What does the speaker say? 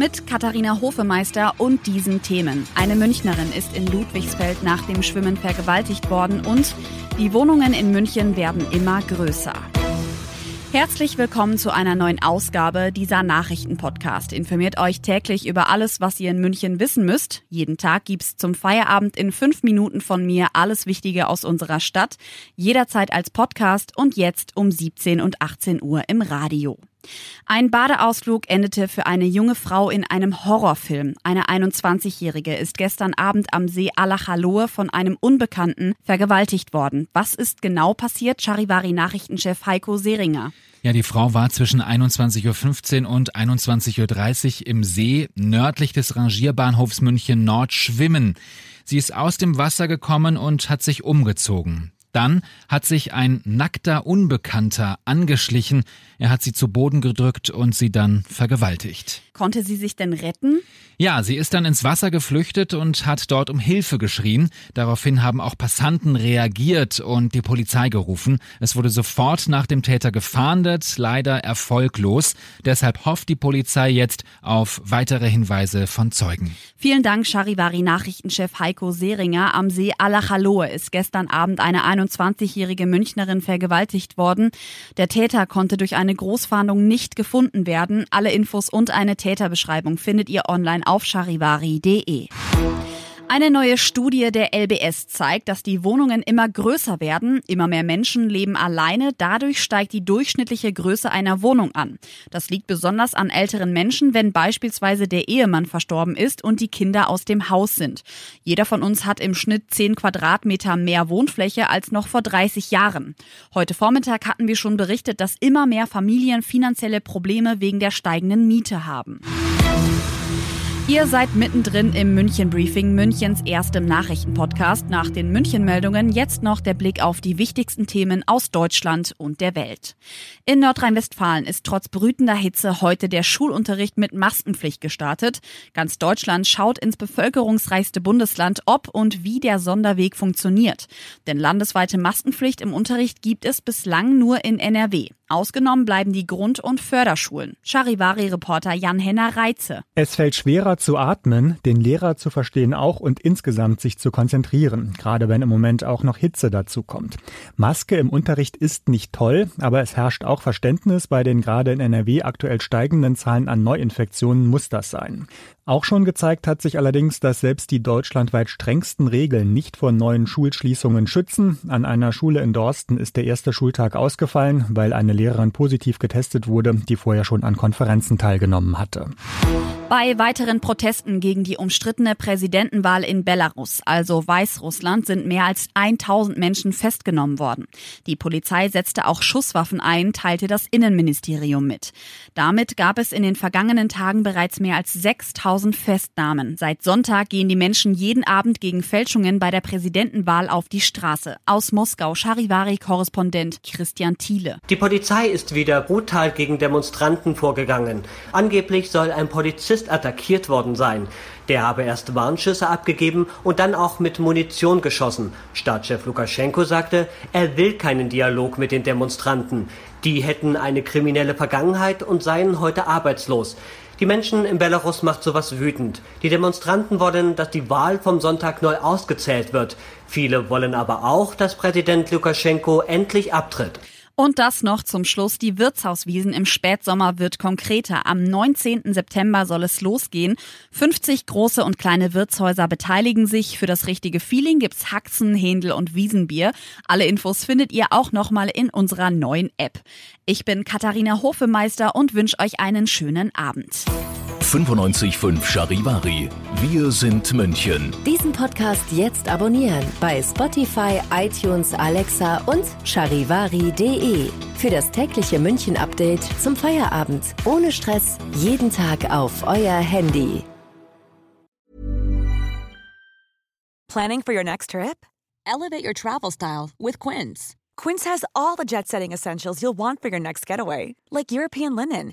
mit Katharina Hofemeister und diesen Themen. Eine Münchnerin ist in Ludwigsfeld nach dem Schwimmen vergewaltigt worden und die Wohnungen in München werden immer größer. Herzlich willkommen zu einer neuen Ausgabe dieser Nachrichtenpodcast. Informiert euch täglich über alles, was ihr in München wissen müsst. Jeden Tag gibt's zum Feierabend in fünf Minuten von mir alles Wichtige aus unserer Stadt. Jederzeit als Podcast und jetzt um 17 und 18 Uhr im Radio. Ein Badeausflug endete für eine junge Frau in einem Horrorfilm. Eine 21-Jährige ist gestern Abend am See Alachaloe von einem Unbekannten vergewaltigt worden. Was ist genau passiert? Charivari-Nachrichtenchef Heiko Seringer. Ja, die Frau war zwischen 21.15 Uhr und 21.30 Uhr im See nördlich des Rangierbahnhofs München Nord schwimmen. Sie ist aus dem Wasser gekommen und hat sich umgezogen. Dann hat sich ein nackter Unbekannter angeschlichen. Er hat sie zu Boden gedrückt und sie dann vergewaltigt. Konnte sie sich denn retten? Ja, sie ist dann ins Wasser geflüchtet und hat dort um Hilfe geschrien. Daraufhin haben auch Passanten reagiert und die Polizei gerufen. Es wurde sofort nach dem Täter gefahndet, leider erfolglos. Deshalb hofft die Polizei jetzt auf weitere Hinweise von Zeugen. Vielen Dank, Charivari-Nachrichtenchef Heiko Seringer. Am See Alachaloe ist gestern Abend eine 21-jährige Münchnerin vergewaltigt worden. Der Täter konnte durch eine Großfahndung nicht gefunden werden. Alle Infos und eine Täterbeschreibung findet ihr online auf charivari.de. Eine neue Studie der LBS zeigt, dass die Wohnungen immer größer werden, immer mehr Menschen leben alleine, dadurch steigt die durchschnittliche Größe einer Wohnung an. Das liegt besonders an älteren Menschen, wenn beispielsweise der Ehemann verstorben ist und die Kinder aus dem Haus sind. Jeder von uns hat im Schnitt 10 Quadratmeter mehr Wohnfläche als noch vor 30 Jahren. Heute Vormittag hatten wir schon berichtet, dass immer mehr Familien finanzielle Probleme wegen der steigenden Miete haben. Ihr seid mittendrin im München Briefing, Münchens erstem Nachrichtenpodcast. Nach den München-Meldungen jetzt noch der Blick auf die wichtigsten Themen aus Deutschland und der Welt. In Nordrhein-Westfalen ist trotz brütender Hitze heute der Schulunterricht mit Maskenpflicht gestartet. Ganz Deutschland schaut ins bevölkerungsreichste Bundesland, ob und wie der Sonderweg funktioniert. Denn landesweite Maskenpflicht im Unterricht gibt es bislang nur in NRW. Ausgenommen bleiben die Grund- und Förderschulen. Charivari-Reporter Jan-Henner Reitze. Es fällt schwerer zu atmen, den Lehrer zu verstehen auch und insgesamt sich zu konzentrieren, gerade wenn im Moment auch noch Hitze dazu kommt. Maske im Unterricht ist nicht toll, aber es herrscht auch Verständnis, bei den gerade in NRW aktuell steigenden Zahlen an Neuinfektionen muss das sein. Auch schon gezeigt hat sich allerdings, dass selbst die deutschlandweit strengsten Regeln nicht vor neuen Schulschließungen schützen. An einer Schule in Dorsten ist der erste Schultag ausgefallen, weil eine Lehrerin positiv getestet wurde, die vorher schon an Konferenzen teilgenommen hatte. Bei weiteren Protesten gegen die umstrittene Präsidentenwahl in Belarus, also Weißrussland, sind mehr als 1000 Menschen festgenommen worden. Die Polizei setzte auch Schusswaffen ein, teilte das Innenministerium mit. Damit gab es in den vergangenen Tagen bereits mehr als 6000 Festnahmen. Seit Sonntag gehen die Menschen jeden Abend gegen Fälschungen bei der Präsidentenwahl auf die Straße. Aus Moskau Charivari-Korrespondent Christian Thiele. Die Polizei ist wieder brutal gegen Demonstranten vorgegangen. Angeblich soll ein Polizist Polizist attackiert worden sein. Der habe erst Warnschüsse abgegeben und dann auch mit Munition geschossen. Staatschef Lukaschenko sagte, er will keinen Dialog mit den Demonstranten. Die hätten eine kriminelle Vergangenheit und seien heute arbeitslos. Die Menschen in Belarus macht sowas wütend. Die Demonstranten wollen, dass die Wahl vom Sonntag neu ausgezählt wird. Viele wollen aber auch, dass Präsident Lukaschenko endlich abtritt. Und das noch zum Schluss. Die Wirtshauswiesen im Spätsommer wird konkreter. Am 19. September soll es losgehen. 50 große und kleine Wirtshäuser beteiligen sich. Für das richtige Feeling gibt's Haxen, Händel und Wiesenbier. Alle Infos findet ihr auch nochmal in unserer neuen App. Ich bin Katharina Hofemeister und wünsche euch einen schönen Abend. 95.5 Charivari. Wir sind München. Diesen Podcast jetzt abonnieren bei Spotify, iTunes, Alexa und charivari.de. Für das tägliche München-Update zum Feierabend. Ohne Stress. Jeden Tag auf euer Handy. Planning for your next trip? Elevate your travel style with Quince. Quince has all the jet setting essentials you'll want for your next getaway, like European linen,